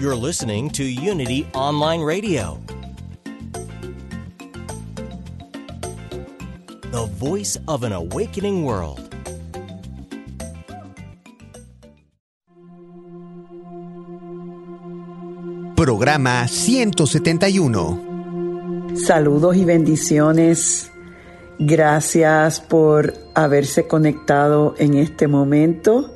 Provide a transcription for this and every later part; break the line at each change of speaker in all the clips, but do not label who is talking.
You're listening to Unity Online Radio, the voice of an awakening world.
Programa 171.
Saludos y bendiciones. Gracias por haberse conectado en este momento.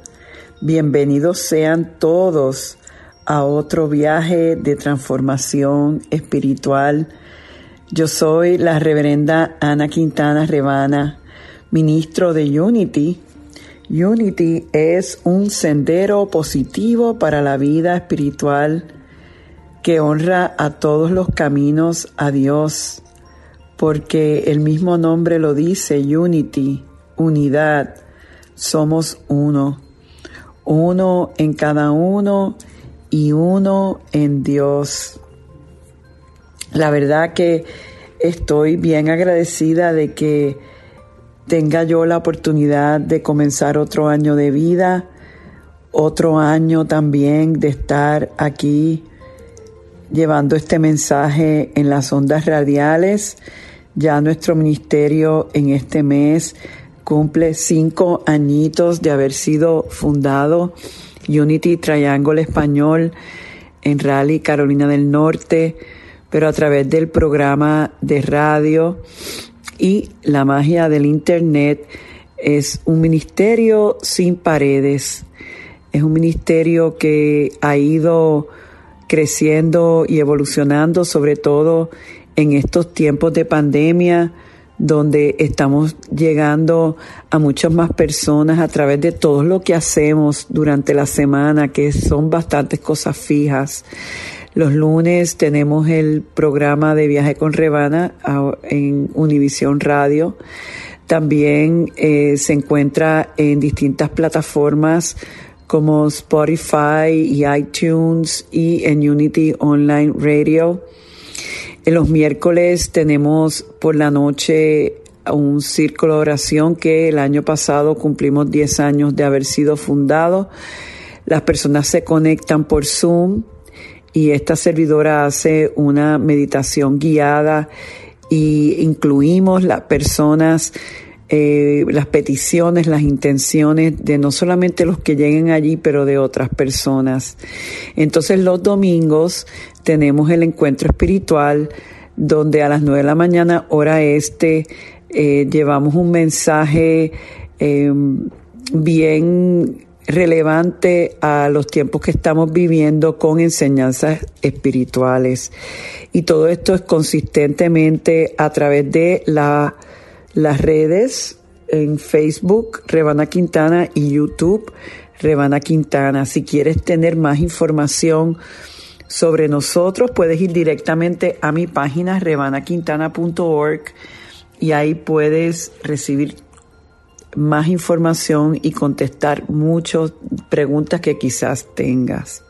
Bienvenidos sean todos a otro viaje de transformación espiritual. Yo soy la reverenda Ana Quintana Rebana, ministro de Unity. Unity es un sendero positivo para la vida espiritual que honra a todos los caminos a Dios, porque el mismo nombre lo dice, Unity, unidad, somos uno, uno en cada uno y uno en Dios. La verdad que estoy bien agradecida de que tenga yo la oportunidad de comenzar otro año de vida, otro año también de estar aquí llevando este mensaje en las ondas radiales. Ya nuestro ministerio en este mes cumple cinco añitos de haber sido fundado Unity Triangle Español en Raleigh, Carolina del Norte, pero a través del programa de radio y la magia del Internet es un ministerio sin paredes. Es un ministerio que ha ido creciendo y evolucionando, sobre todo en estos tiempos de pandemia, donde estamos llegando a muchas más personas a través de todo lo que hacemos durante la semana, que son bastantes cosas fijas. Los lunes tenemos el programa de viaje con Rebana en Univisión Radio. También eh, se encuentra en distintas plataformas como Spotify y iTunes y en Unity Online Radio. En los miércoles tenemos por la noche un círculo de oración que el año pasado cumplimos 10 años de haber sido fundado. Las personas se conectan por Zoom y esta servidora hace una meditación guiada y incluimos las personas eh, las peticiones, las intenciones de no solamente los que lleguen allí, pero de otras personas. Entonces los domingos tenemos el encuentro espiritual donde a las nueve de la mañana, hora este, eh, llevamos un mensaje em, bien relevante a los tiempos que estamos viviendo con enseñanzas espirituales. Y todo esto es consistentemente a través de la las redes en Facebook, Rebana Quintana, y YouTube, Rebana Quintana. Si quieres tener más información sobre nosotros, puedes ir directamente a mi página rebanaquintana.org y ahí puedes recibir más información y contestar muchas preguntas que quizás tengas.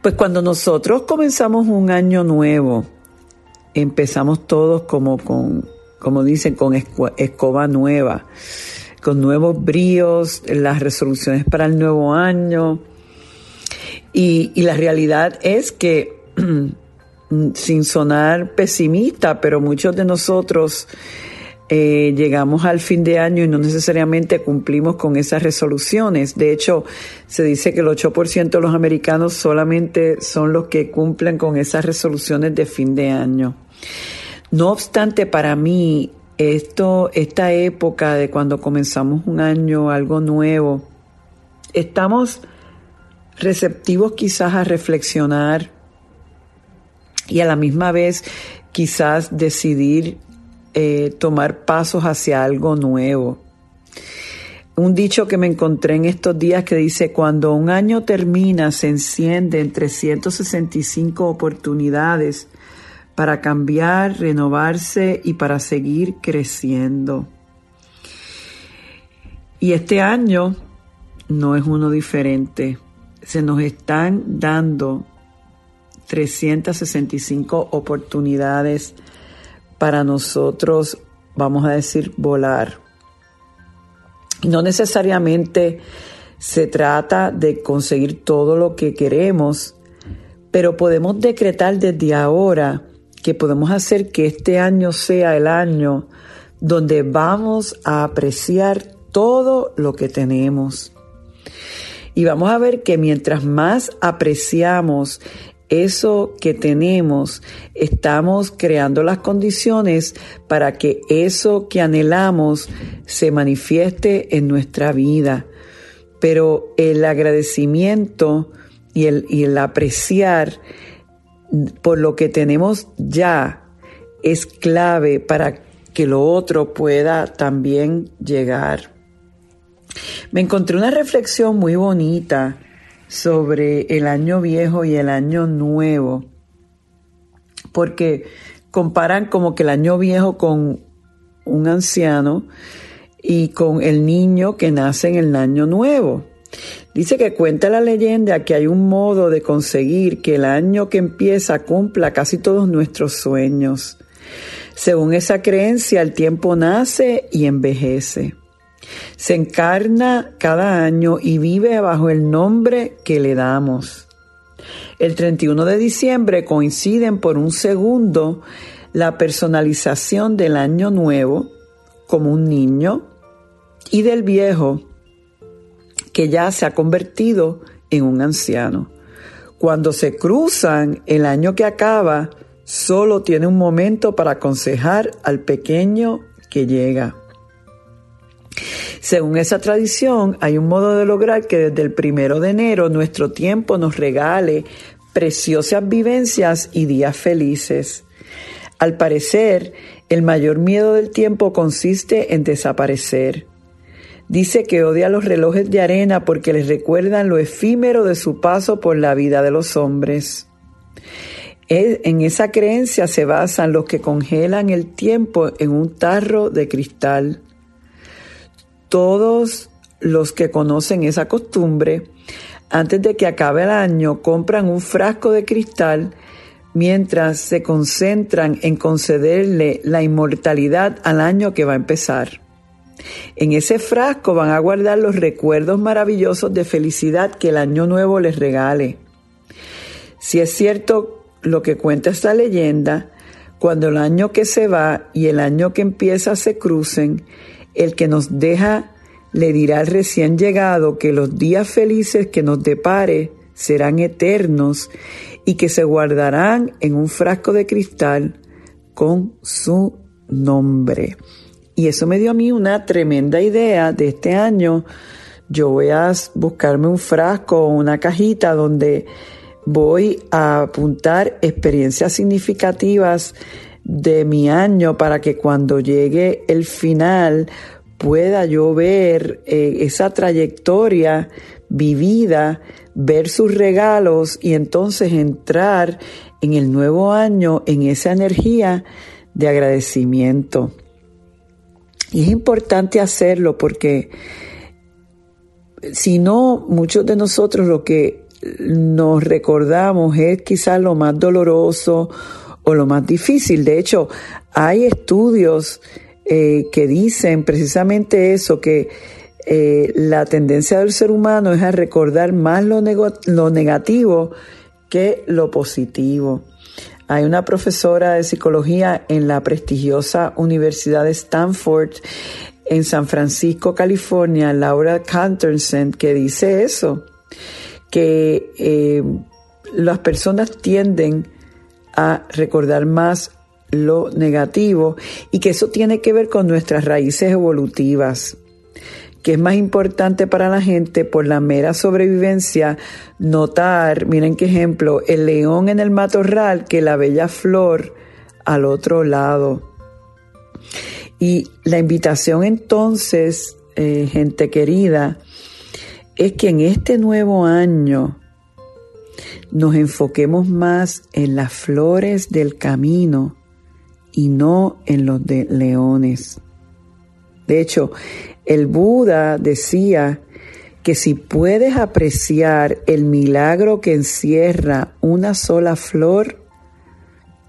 Pues cuando nosotros comenzamos un año nuevo, empezamos todos como con, como dicen, con escoba nueva, con nuevos bríos, las resoluciones para el nuevo año. Y, la realidad es que, sin sonar pesimista, pero muchos de nosotros eh, llegamos al fin de año y no necesariamente cumplimos con esas resoluciones. De hecho, se dice que el 8% de los americanos solamente son los que cumplen con esas resoluciones de fin de año. No obstante, para mí, esto, esta época de cuando comenzamos un año, algo nuevo, estamos receptivos quizás a reflexionar y a la misma vez quizás decidir eh, tomar pasos hacia algo nuevo. un dicho que me encontré en estos días que dice, cuando un año termina se encienden 365 oportunidades para cambiar, renovarse y para seguir creciendo. Y este año no es uno diferente. Se nos están dando 365 oportunidades para nosotros, vamos a decir, volar. No necesariamente se trata de conseguir todo lo que queremos, pero podemos decretar desde ahora que podemos hacer que este año sea el año donde vamos a apreciar todo lo que tenemos. Y vamos a ver que mientras más apreciamos eso que tenemos, estamos creando las condiciones para que eso que anhelamos se manifieste en nuestra vida. Pero el agradecimiento y el, y el apreciar por lo que tenemos ya es clave para que lo otro pueda también llegar. Me encontré una reflexión muy bonita sobre el año viejo y el año nuevo, porque comparan como que el año viejo con un anciano y con el niño que nace en el año nuevo. Dice que cuenta la leyenda que hay un modo de conseguir que el año que empieza cumpla casi todos nuestros sueños. Según esa creencia, el tiempo nace y envejece. Se encarna cada año y vive bajo el nombre que le damos. El 31 de diciembre coinciden por un segundo la personalización del año nuevo como un niño y del viejo que ya se ha convertido en un anciano. Cuando se cruzan, el año que acaba solo tiene un momento para aconsejar al pequeño que llega. Según esa tradición, hay un modo de lograr que desde el primero de enero nuestro tiempo nos regale preciosas vivencias y días felices. Al parecer, el mayor miedo del tiempo consiste en desaparecer. Dice que odia los relojes de arena porque les recuerdan lo efímero de su paso por la vida de los hombres. En esa creencia se basan los que congelan el tiempo en un tarro de cristal. Todos los que conocen esa costumbre, antes de que acabe el año, compran un frasco de cristal mientras se concentran en concederle la inmortalidad al año que va a empezar. En ese frasco van a guardar los recuerdos maravillosos de felicidad que el año nuevo les regale. Si es cierto lo que cuenta esta leyenda, cuando el año que se va y el año que empieza se crucen, el que nos deja le dirá al recién llegado que los días felices que nos depare serán eternos y que se guardarán en un frasco de cristal con su nombre. Y eso me dio a mí una tremenda idea de este año. Yo voy a buscarme un frasco o una cajita donde voy a apuntar experiencias significativas de mi año para que cuando llegue el final pueda yo ver eh, esa trayectoria vivida, ver sus regalos y entonces entrar en el nuevo año en esa energía de agradecimiento. Y es importante hacerlo porque si no, muchos de nosotros lo que nos recordamos es quizás lo más doloroso o lo más difícil. De hecho, hay estudios eh, que dicen precisamente eso, que eh, la tendencia del ser humano es a recordar más lo, lo negativo que lo positivo. Hay una profesora de psicología en la prestigiosa Universidad de Stanford en San Francisco, California, Laura Canterson, que dice eso, que eh, las personas tienden a recordar más lo negativo y que eso tiene que ver con nuestras raíces evolutivas que es más importante para la gente por la mera sobrevivencia notar, miren qué ejemplo, el león en el matorral que la bella flor al otro lado. Y la invitación entonces eh, gente querida, es que en este nuevo año nos enfoquemos más en las flores del camino y no en los de leones. De hecho, el Buda decía que si puedes apreciar el milagro que encierra una sola flor,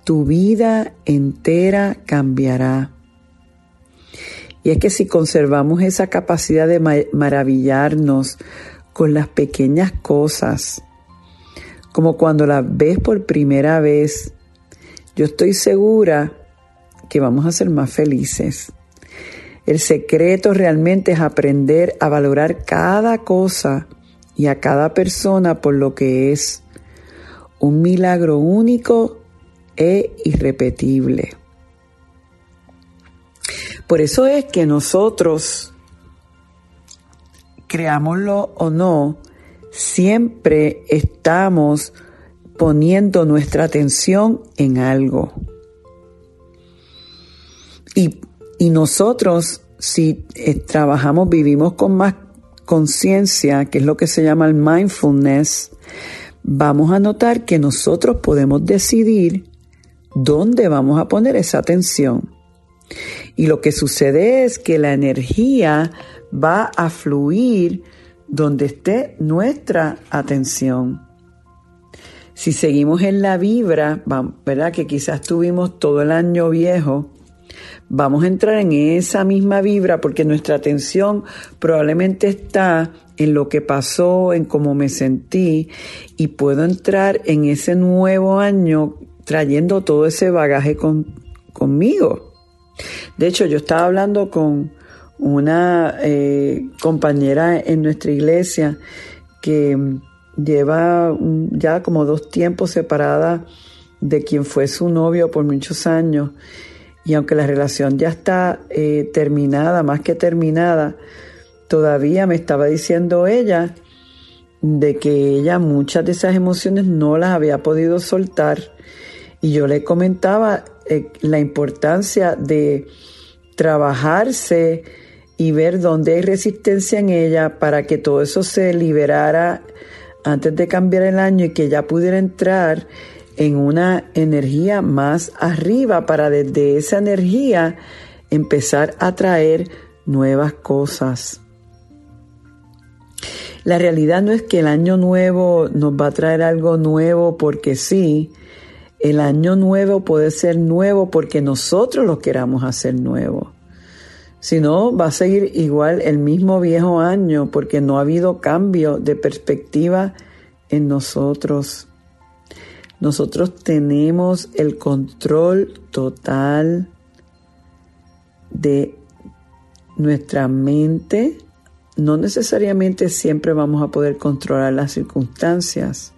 tu vida entera cambiará. Y es que si conservamos esa capacidad de maravillarnos con las pequeñas cosas, como cuando las ves por primera vez, yo estoy segura que vamos a ser más felices. El secreto realmente es aprender a valorar cada cosa y a cada persona por lo que es un milagro único e irrepetible. Por eso es que nosotros, creámoslo o no, siempre estamos poniendo nuestra atención en algo. Y, nosotros, si eh, trabajamos, vivimos con más conciencia, que es lo que se llama el mindfulness, vamos a notar que nosotros podemos decidir dónde vamos a poner esa atención. Y lo que sucede es que la energía va a fluir donde esté nuestra atención. Si seguimos en la vibra, ¿verdad? Que quizás tuvimos todo el año viejo, vamos a entrar en esa misma vibra porque nuestra atención probablemente está en lo que pasó, en cómo me sentí y puedo entrar en ese nuevo año trayendo todo ese bagaje conmigo. De hecho, yo estaba hablando con una eh, compañera en nuestra iglesia que lleva ya como dos tiempos separada de quien fue su novio por muchos años y aunque la relación ya está eh, terminada, más que terminada, todavía me estaba diciendo ella de que ella muchas de esas emociones no las había podido soltar. Y yo le comentaba eh, la importancia de trabajarse y ver dónde hay resistencia en ella para que todo eso se liberara antes de cambiar el año y que ella pudiera entrar en una energía más arriba para desde esa energía empezar a traer nuevas cosas. La realidad no es que el año nuevo nos va a traer algo nuevo porque sí, el año nuevo puede ser nuevo porque nosotros lo queramos hacer nuevo. Si no, va a seguir igual el mismo viejo año porque no ha habido cambio de perspectiva en nosotros. Nosotros tenemos el control total de nuestra mente. No necesariamente siempre vamos a poder controlar las circunstancias,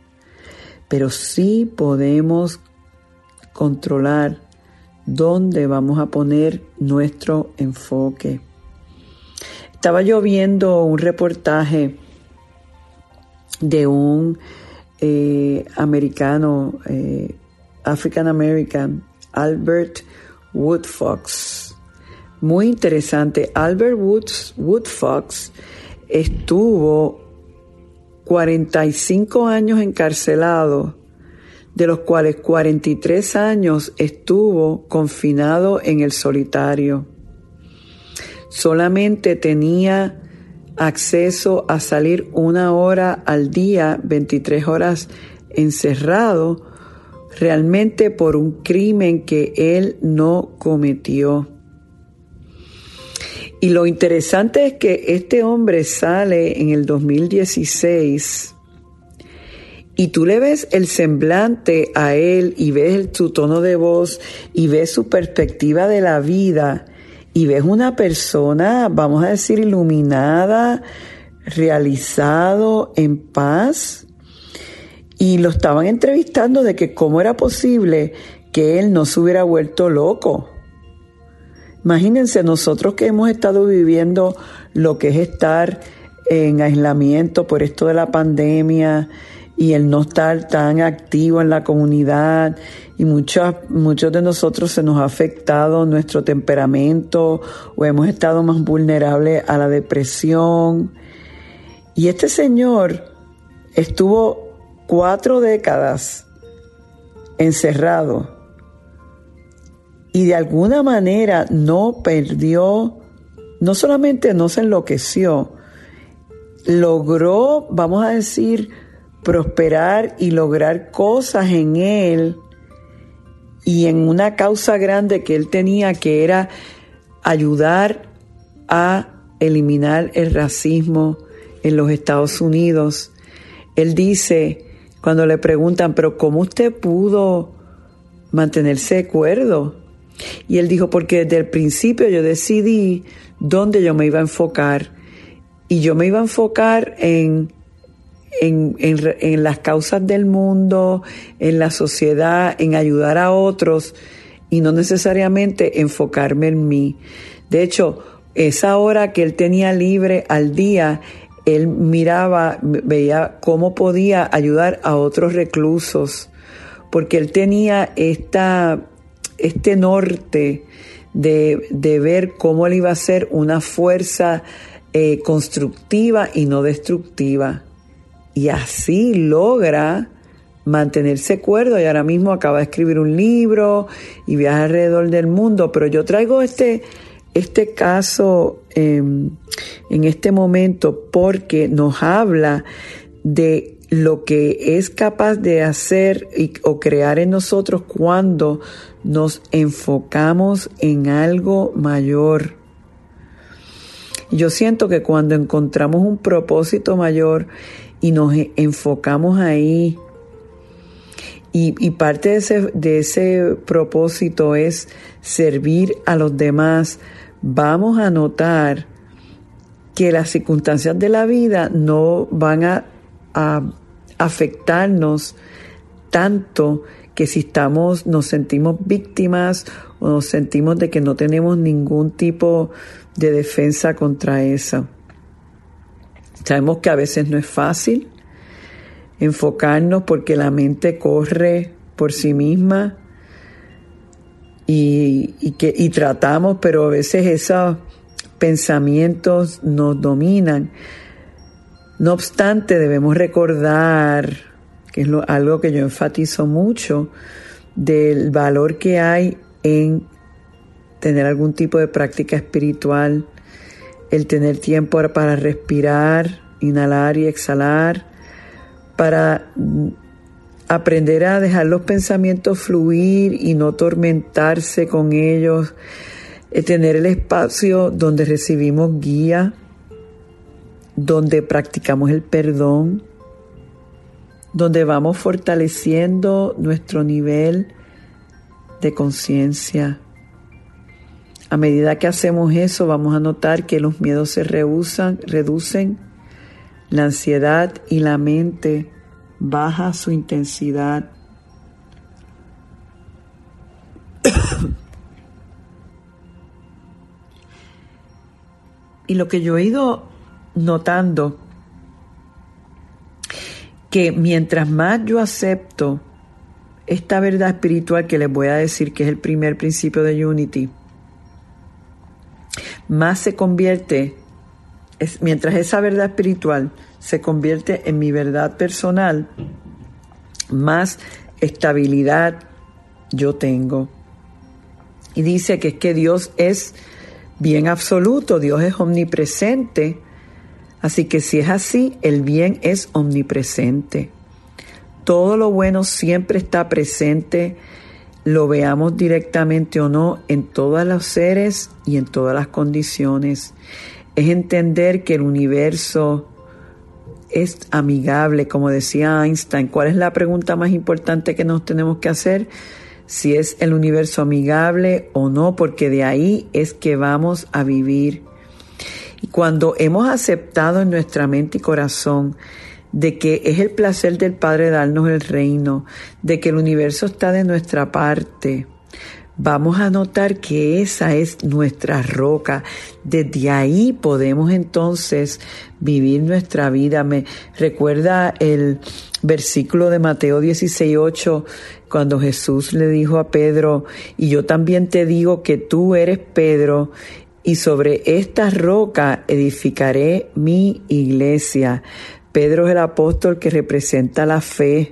pero sí podemos controlar dónde vamos a poner nuestro enfoque. Estaba yo viendo un reportaje de un eh, americano, eh, African American, Albert Woodfox. Muy interesante. Albert Woods, Woodfox estuvo 45 años encarcelado de los cuales 43 años estuvo confinado en el solitario. Solamente tenía acceso a salir una hora al día, 23 horas encerrado, realmente por un crimen que él no cometió. Y lo interesante es que este hombre sale en el 2016 y tú le ves el semblante a él y ves su tono de voz y ves su perspectiva de la vida y ves una persona, vamos a decir, iluminada, realizado, en paz. Y lo estaban entrevistando de que cómo era posible que él no se hubiera vuelto loco. Imagínense nosotros que hemos estado viviendo lo que es estar en aislamiento por esto de la pandemia, y el no estar tan activo en la comunidad y muchos, muchos de nosotros se nos ha afectado nuestro temperamento o hemos estado más vulnerables a la depresión. Y este señor estuvo cuatro décadas encerrado y de alguna manera no perdió, no solamente no se enloqueció, logró, vamos a decir, prosperar y lograr cosas en él y en una causa grande que él tenía que era ayudar a eliminar el racismo en los Estados Unidos. Él dice, cuando le preguntan, pero ¿cómo usted pudo mantenerse de cuerdo? Y él dijo, porque desde el principio yo decidí dónde yo me iba a enfocar. Y yo me iba a enfocar en en, las causas del mundo, en la sociedad, en ayudar a otros y no necesariamente enfocarme en mí. De hecho, esa hora que él tenía libre al día, él miraba, veía cómo podía ayudar a otros reclusos, porque él tenía esta, este norte de, ver cómo él iba a ser una fuerza eh, constructiva y no destructiva y así logra mantenerse cuerdo y ahora mismo acaba de escribir un libro y viaja alrededor del mundo, pero yo traigo este, este caso em, en este momento porque nos habla de lo que es capaz de hacer o crear en nosotros cuando nos enfocamos en algo mayor. Yo siento que cuando encontramos un propósito mayor y nos enfocamos ahí. Y, parte de ese, de ese propósito es servir a los demás. Vamos a notar que las circunstancias de la vida no van a, a afectarnos tanto que si estamos, nos sentimos víctimas o nos sentimos de que no tenemos ningún tipo de defensa contra eso. Sabemos que a veces no es fácil enfocarnos porque la mente corre por sí misma y, que, y tratamos, pero a veces esos pensamientos nos dominan. No obstante, debemos recordar, que es algo que yo enfatizo mucho, del valor que hay en tener algún tipo de práctica espiritual, el tener tiempo para respirar, inhalar y exhalar, para aprender a dejar los pensamientos fluir y no tormentarse con ellos, el tener el espacio donde recibimos guía, donde practicamos el perdón, donde vamos fortaleciendo nuestro nivel de conciencia a medida que hacemos eso, vamos a notar que los miedos se rehusan, reducen, la ansiedad y la mente baja su intensidad. y lo que yo he ido notando, que mientras más yo acepto esta verdad espiritual que les voy a decir que es el primer principio de Unity, más se convierte, es, mientras esa verdad espiritual se convierte en mi verdad personal, más estabilidad yo tengo. Y dice que es que Dios es bien absoluto, Dios es omnipresente. Así que si es así, el bien es omnipresente. Todo lo bueno siempre está presente lo veamos directamente o no en todos los seres y en todas las condiciones. Es entender que el universo es amigable, como decía Einstein. ¿Cuál es la pregunta más importante que nos tenemos que hacer? Si es el universo amigable o no, porque de ahí es que vamos a vivir. Y cuando hemos aceptado en nuestra mente y corazón de que es el placer del Padre darnos el reino, de que el universo está de nuestra parte, vamos a notar que esa es nuestra roca. Desde ahí podemos entonces vivir nuestra vida. Me recuerda el versículo de Mateo 16:8, cuando Jesús le dijo a Pedro, y yo también te digo que tú eres Pedro, y sobre esta roca edificaré mi iglesia. Pedro es el apóstol que representa la fe.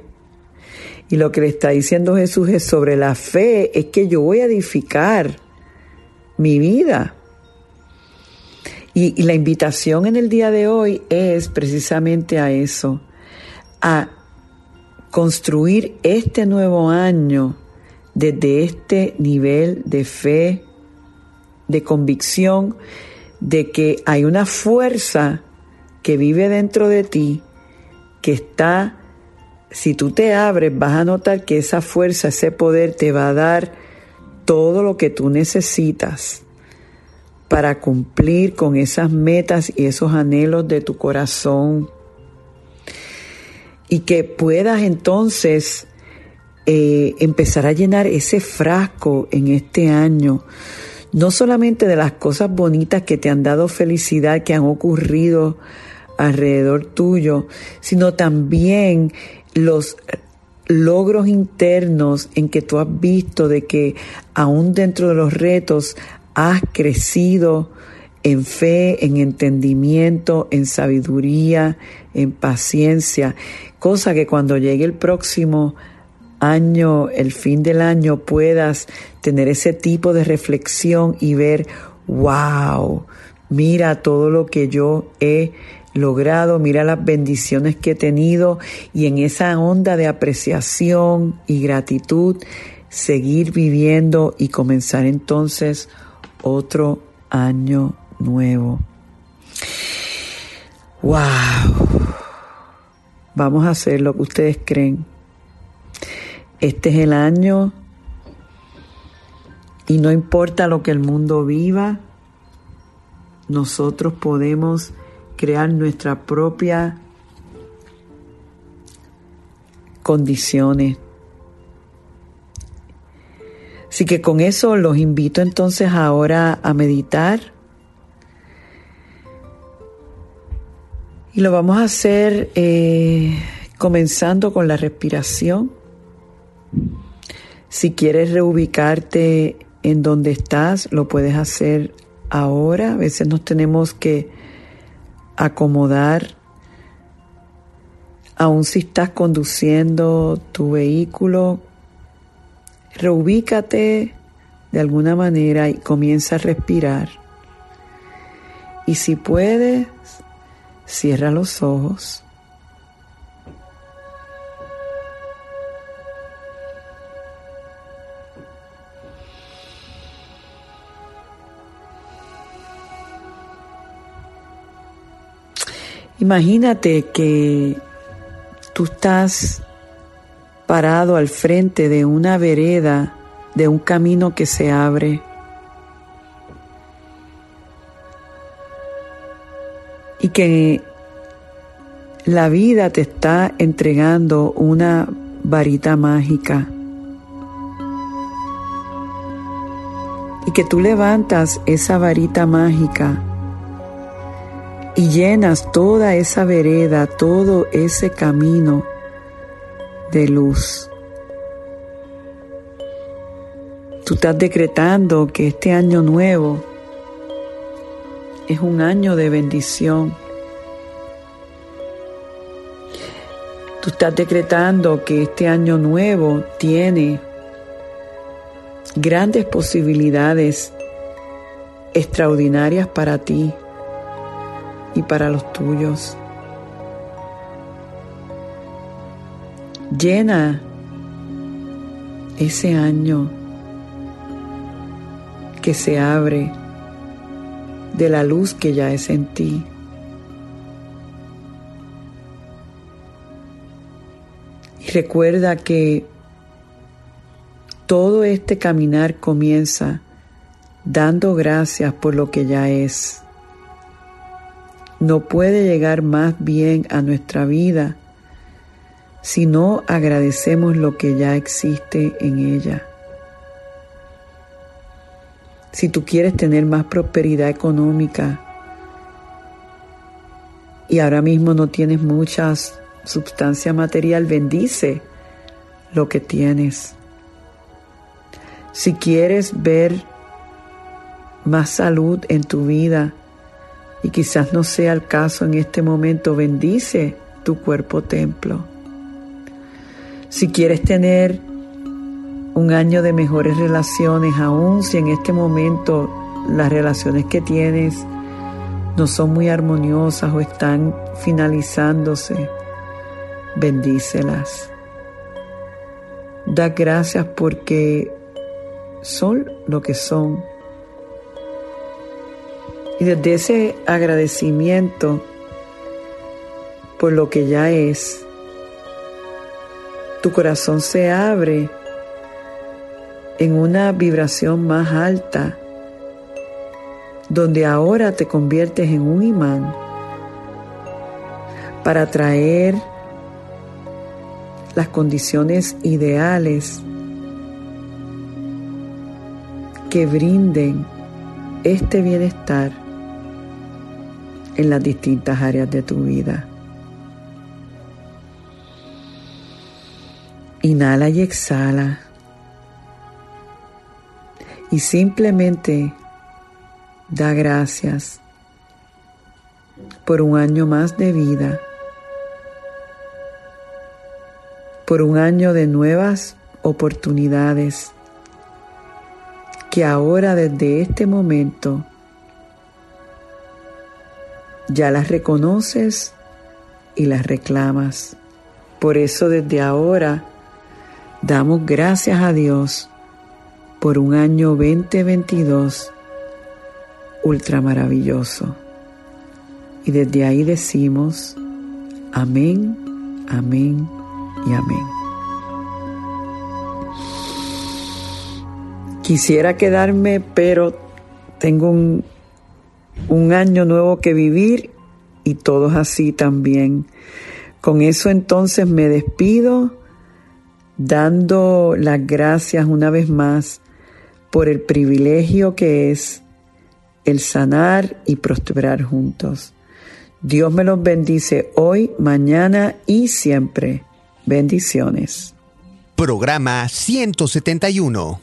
Y lo que le está diciendo Jesús es sobre la fe, es que yo voy a edificar mi vida. Y, y la invitación en el día de hoy es precisamente a eso, a construir este nuevo año desde este nivel de fe, de convicción, de que hay una fuerza que vive dentro de ti, que está, si tú te abres, vas a notar que esa fuerza, ese poder te va a dar todo lo que tú necesitas para cumplir con esas metas y esos anhelos de tu corazón. Y que puedas entonces eh, empezar a llenar ese frasco en este año, no solamente de las cosas bonitas que te han dado felicidad, que han ocurrido alrededor tuyo, sino también los logros internos en que tú has visto de que aún dentro de los retos has crecido en fe, en entendimiento, en sabiduría, en paciencia, cosa que cuando llegue el próximo año, el fin del año, puedas tener ese tipo de reflexión y ver, wow, mira todo lo que yo he logrado, mira las bendiciones que he tenido y en esa onda de apreciación y gratitud, seguir viviendo y comenzar entonces otro año nuevo. ¡Wow! Vamos a hacer lo que ustedes creen. Este es el año y no importa lo que el mundo viva, nosotros podemos crear nuestra propia condiciones. Así que con eso los invito entonces ahora a meditar. Y lo vamos a hacer eh, comenzando con la respiración. Si quieres reubicarte en donde estás, lo puedes hacer ahora. A veces nos tenemos que acomodar, aun si estás conduciendo tu vehículo, reubícate de alguna manera y comienza a respirar. Y si puedes, cierra los ojos. Imagínate que tú estás parado al frente de una vereda, de un camino que se abre. Y que la vida te está entregando una varita mágica. Y que tú levantas esa varita mágica y llenas toda esa vereda, todo ese camino de luz. Tú estás decretando que este año nuevo es un año de bendición. Tú estás decretando que este año nuevo tiene grandes posibilidades extraordinarias para ti y para los tuyos. Llena ese año que se abre de la luz que ya es en ti. Y recuerda que todo este caminar comienza dando gracias por lo que ya es no puede llegar más bien a nuestra vida si no agradecemos lo que ya existe en ella. Si tú quieres tener más prosperidad económica y ahora mismo no tienes muchas substancia material, bendice lo que tienes. Si quieres ver más salud en tu vida, y quizás no sea el caso en este momento, bendice tu cuerpo templo. Si quieres tener un año de mejores relaciones, aún si en este momento las relaciones que tienes no son muy armoniosas o están finalizándose, bendícelas. Da gracias porque son lo que son. Y desde ese agradecimiento por lo que ya es, tu corazón se abre en una vibración más alta, donde ahora te conviertes en un imán para traer las condiciones ideales que brinden este bienestar en las distintas áreas de tu vida. Inhala y exhala. Y simplemente da gracias por un año más de vida por un año de nuevas oportunidades que ahora desde este momento ya las reconoces y las reclamas. Por eso desde ahora damos gracias a Dios por un año 2022 ultra maravilloso. Y desde ahí decimos, amén, amén y amén. Quisiera quedarme, pero tengo un, un año nuevo que vivir y todos así también. Con eso entonces me despido dando las gracias una vez más por el privilegio que es el sanar y prosperar juntos. Dios me los bendice hoy, mañana y siempre. Bendiciones.
Programa 171.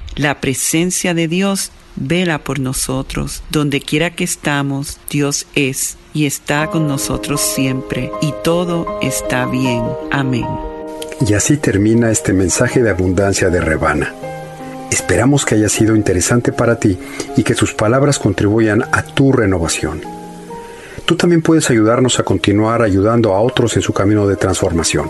La presencia de Dios vela por nosotros. Donde quiera que estamos, Dios es y está con nosotros siempre y todo está bien. Amén.
Y así termina este mensaje de abundancia de Rebana. Esperamos que haya sido interesante para ti y que sus palabras contribuyan a tu renovación. Tú también puedes ayudarnos a continuar ayudando a otros en su camino de transformación.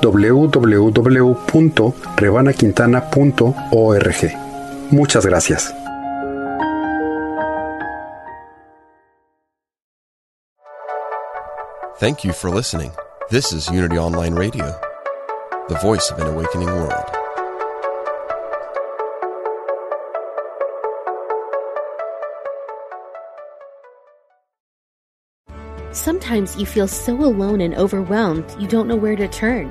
www.rebanaquintana.org. Muchas gracias.
Thank you for listening. This is Unity Online Radio, the voice of an awakening world.
Sometimes you feel so alone and overwhelmed you don't know where to turn.